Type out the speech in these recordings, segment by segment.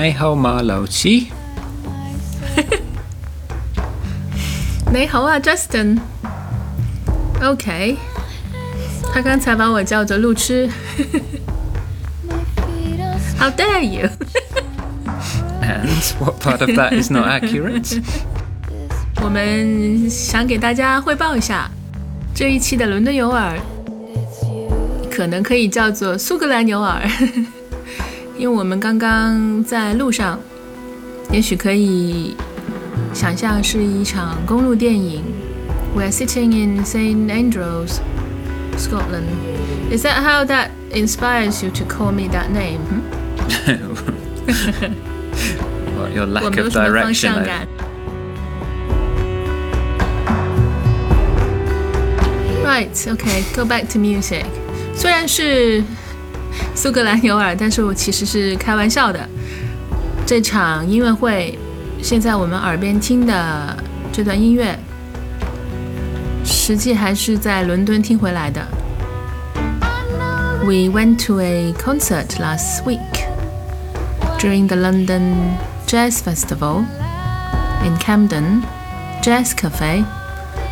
你好嗎，老師？你好啊，Justin。OK，他刚才把我叫做路痴。How dare you? And what part of that is not accurate? 我们想给大家汇报一下这一期的伦敦有耳，可能可以叫做苏格兰有耳，因为我们刚刚在路上，也许可以想象是一场公路电影。We're sitting in St Andrews, Scotland. Is that how that inspires you to call me that name? What, your 我 lack 没有 of 什么方 direction. 向 over- 感。Right, okay, go back to music. 虽然是 苏格兰有耳，但是我其实是开玩笑的。这场音乐会，现在我们耳边听的这段音乐，实际还是在伦敦听回来的。We went to a concert last week during the London Jazz Festival in Camden Jazz Cafe。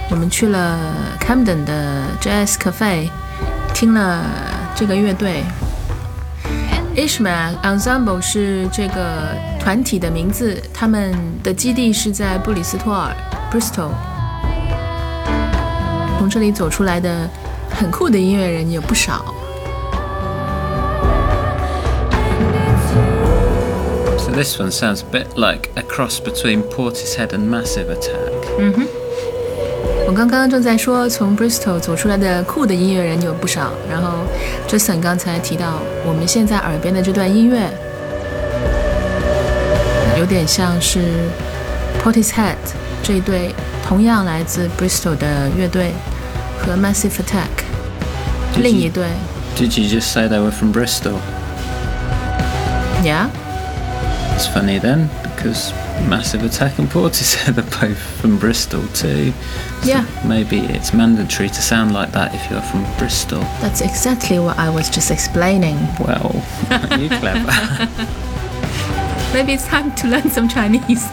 我们去了 Camden 的 Jazz Cafe，听了这个乐队。 Ishmael Ensemble 是这个团体的名字，他们的基地是在布里斯托尔 （Bristol）。从这里走出来的很酷的音乐人有不少。 So this one sounds a bit like a cross between Portishead and Massive Attack. 我刚刚正在说，从 Bristol 走出来的酷的音乐人有不少。然后 Justin 刚才提到，我们现在耳边的这段音乐，有点像是 Portishead 这一对同样来自 Bristol 的乐队和 Massive Attack 另一对。 Did you just say they were from Bristol? Yeah， It's funny then, because Massive Attack and Portishead are both from Bristol too. So Yeah. Maybe it's mandatory to sound like that if you're from Bristol. that's exactly what I was just explaining. Well, you clever. Maybe it's time to learn some Chinese.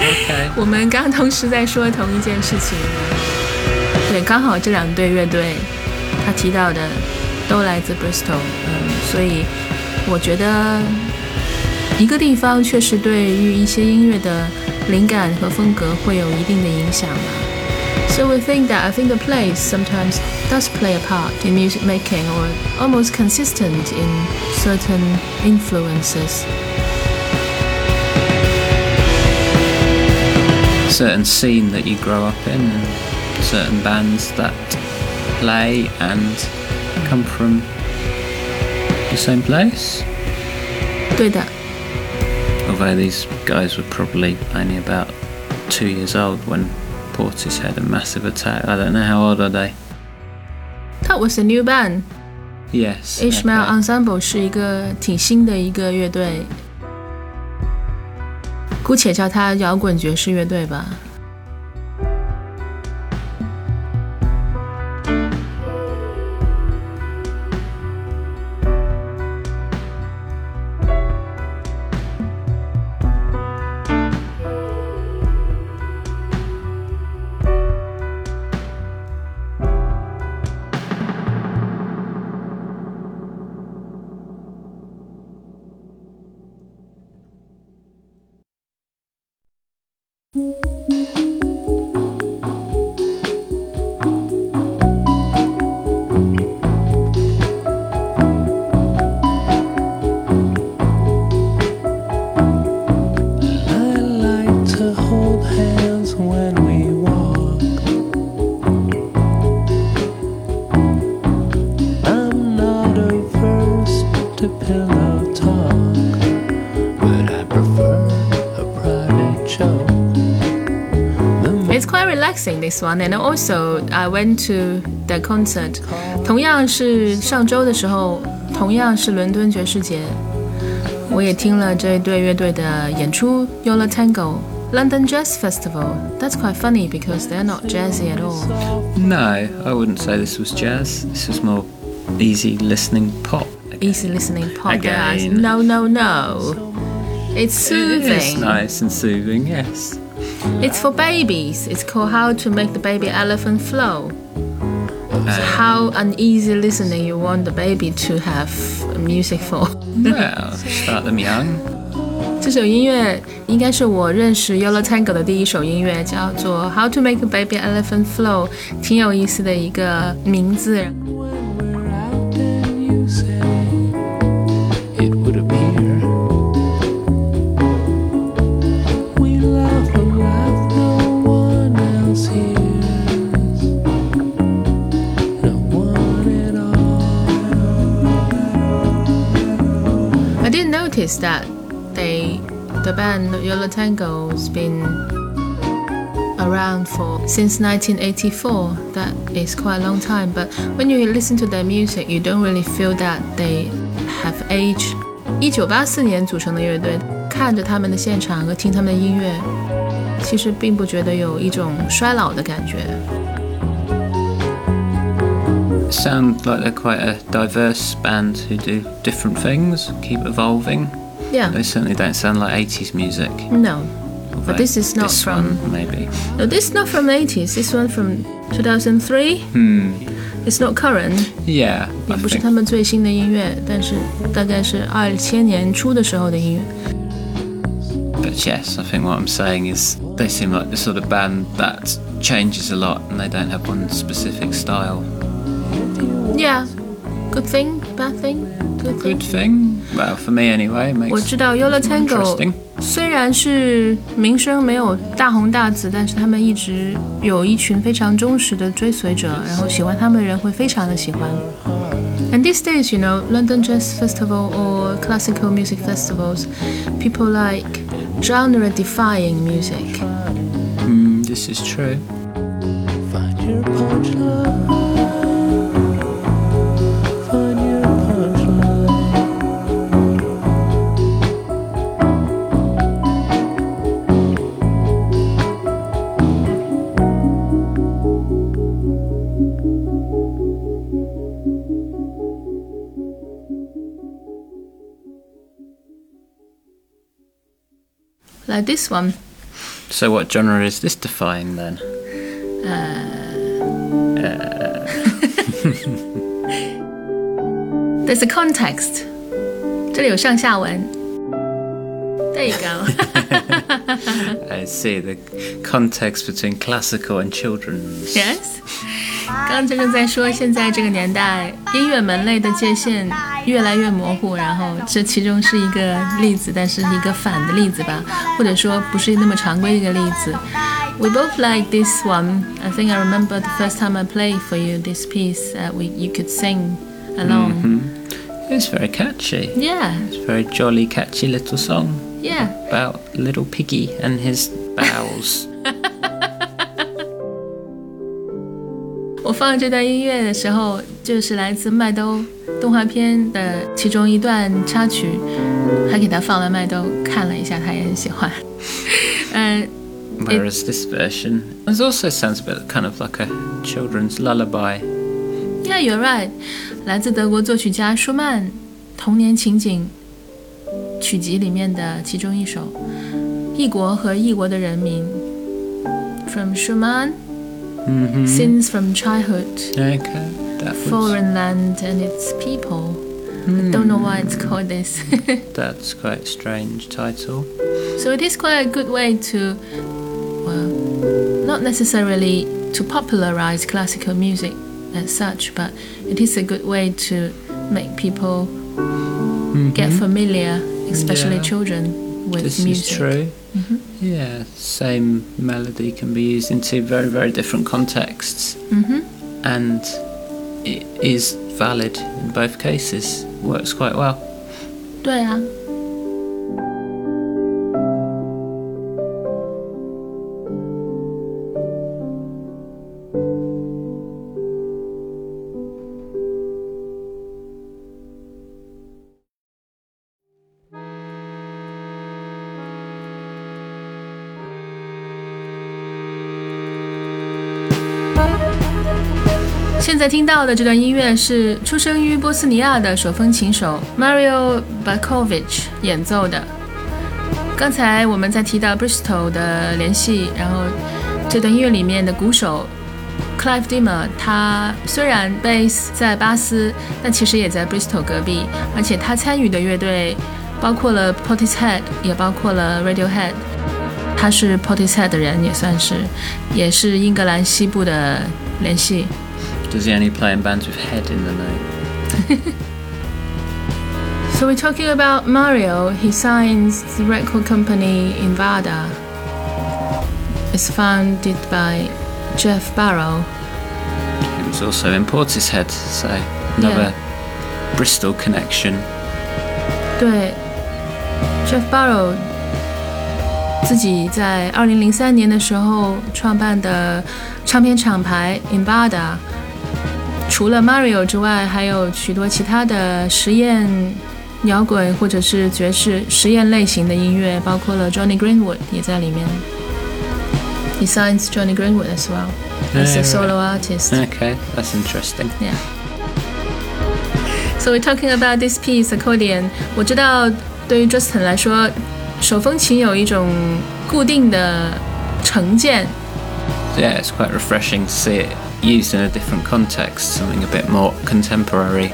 okay. 我们刚同时在说同一件事情，对，刚好这两队乐队他提到的都来自 Bristol，嗯，所以我觉得 一个地方确实对于一些音乐的灵感和风格会有一定的影响吧。So we think that I think the place sometimes does play a part in music making or almost consistent in certain influences. Certain scene that you grow up in, and certain bands that play and come from the same place. 对的， Although these guys were probably only about two years old when Portishead and Massive Attack. I don't know how old are they. That was a new band. Yes. Ishmael okay. Ensemble 是一个挺新的一个乐队，姑且叫它摇滚爵士乐队吧。 It's quite relaxing this one, and also I went to the concert. 同样是上周的时候，同样是伦敦爵士节，我也听了这对乐队的演出，Yo La Tengo。London Jazz Festival. That's quite funny because they're not jazzy at all. No, I wouldn't say this was jazz. This was more easy listening pop. easy listening pop. Again. No, no, no. It's soothing. It is soothing. nice and soothing, yes. It's for babies. It's called How to Make the Baby Elephant Float. Uh, How uneasy listening you want the baby to have music for. well, start them young. 这首音乐应该是我认识 Yo La Tengo 的第一首音乐，叫做《How to Make a Baby Elephant Float》，挺有意思的一个名字。I did notice that. The band Yo La Tengo's been around for since 1984. That is quite a long time, but when you listen to their music, you don't really feel that they have aged. 一九八四年组成的乐队，看着他们的现场和听他们的音乐，其实并不觉得有一种衰老的感觉。Sound like they're quite a diverse band who do different things, keep evolving. Yeah, They certainly don't sound like 80s music. no, although but this is not this from. one, maybe. No, this is not from the 80s. This one from 2003. Hmm. It's not current. Yeah, 也 I 不是 think 他们最新的音乐，但是大概是二千年初的时候的音乐。 But yes, I think what I'm saying is they seem like the sort of band that changes a lot and they don't have one specific style. Yeah, Good thing, bad thing, good thing. Good thing. Well, for me anyway, makes. 我知道 Yo La Tengo 虽然是名声没有大红大紫，但是他们一直有一群非常忠实的追随者，然后喜欢他们的人会非常的喜欢。And these days, you know, London Jazz Festival or classical music festivals, people like genre-defying music. Mm, this is true. Like this one. So, what genre is this defying then? There's a context. 这里有上下文。There you go. I see the context between classical and children's. yes. 刚刚真正在说，现在这个年代，音乐门类的界限越来越模糊，然后这其中是一个例子，但是一个反的例子吧，或者说不是那么常规的一个例子。We both like this one. I think I remember the first time I played for you this piece that we you could sing along. It's very catchy. Yeah, It's a very jolly, catchy little song yeah. about little piggy and his bowels. 放这段音乐的时候，就是来自麦兜动画片的其中一段插曲，还给他放了麦兜看了一下，他也很喜欢。嗯 Whereas this version it also sounds a bit kind of like a children's lullaby.，Yeah, you're right。来自德国作曲家舒曼《童年情景》曲集里面的其中一首《异国和异国的人民》，From Schumann, Mm-hmm. Scenes from Childhood, Okay, that was, Foreign Land and Its People. I don't know why it's hmm. called this. that's quite a strange title. So it is quite a good way to, well, not necessarily to popularize classical music as such, but it is a good way to make people get mm-hmm. familiar, especially Yeah. children, with This music. is true. Mm-hmm. Yeah, same melody can be used in two very, very different contexts, hmm and it is valid in both cases. Works quite well. 对啊。现在听到的这段音乐是出生于波斯尼亚的手风琴手 Mario Bakovic 演奏的。刚才我们在提到 Bristol 的联系，然后这段音乐里面的鼓手 Clive Dimmer，他虽然 bass 在巴斯，但其实也在 Bristol 隔壁，而且他参与的乐队包括了 Portishead，也包括了 Radiohead。他是 Portishead 的人，也算是，也是英格兰西部的联系。does he only play in bands with head in the name? so we're talking about Mario. He signs the record company Invada. It's founded by Geoff Barrow. He was also in Portishead, so another yeah. Bristol connection. 对，Geoff Barrow 自己在二零零三年的时候创办的唱片厂牌除了 Mario 之外，还有许多其他的实验摇滚或者是爵士实验类型的音乐，包括了 Jonny Greenwood 也在里面。He signs Jonny Greenwood as well as a solo artist. Okay, that's interesting. Yeah. So we're talking about this piece, accordion. 我知道对于 Justin 来说，手风琴有一种固定的成见。Yeah, it's quite refreshing to see it used in a different context, something a bit more contemporary.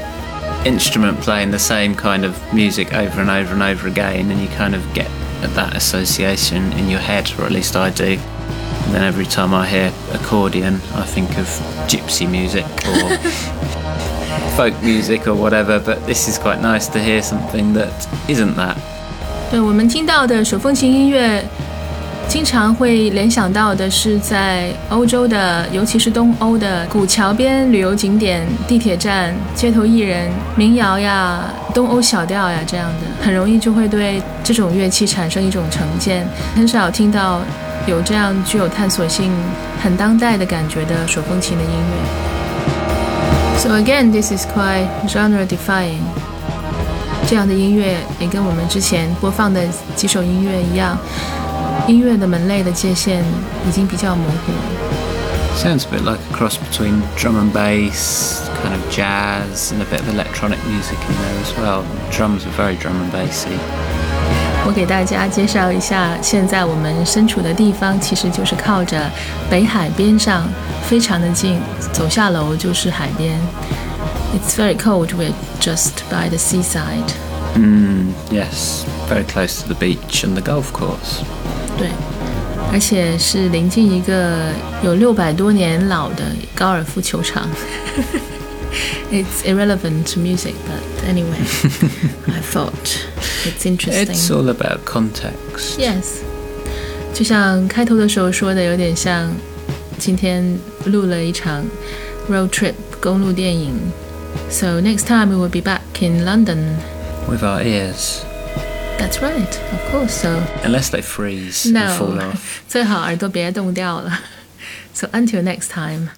Instrument playing the same kind of music over and over and over again, and you kind of get that association in your head, or at least I do. And then every time I hear accordion, I think of gypsy music or folk music or whatever, but this is quite nice to hear something that isn't that. 对我们听到的手风琴音乐， 经常会联想到的是在欧洲的，尤其是东欧的古桥边旅游景点、地铁站、街头艺人、民谣呀、东欧小调呀这样的，很容易就会对这种乐器产生一种成见，很少听到有这样具有探索性、很当代的感觉的手风琴的音乐。So again, this is quite genre defying. 这样的音乐也跟我们之前播放的几首音乐一样，音乐的门类的界限已经比较模糊了。 Sounds a bit like a cross between drum and bass, kind of jazz, and a bit of electronic music in there as well. Drums are very drum and bassy. 我给大家介绍一下，现在我们身处的地方其实就是靠着北海边上，非常的近，走下楼就是海边。It's very cold. We're just by the seaside. Mm, yes, very close to the beach and the golf course. 对，而且是临近一个有六百多年老的高尔夫球场。It's irrelevant to music, but anyway, I thought it's interesting. It's all about context. Yes，就像开头的时候说的，有点像今天录了一场 road trip 公路电影。So next time we will be back in London. With our ears. That's right, of course. So Unless they freeze and fall no， off. 最好耳朵别冻掉了。So until next time.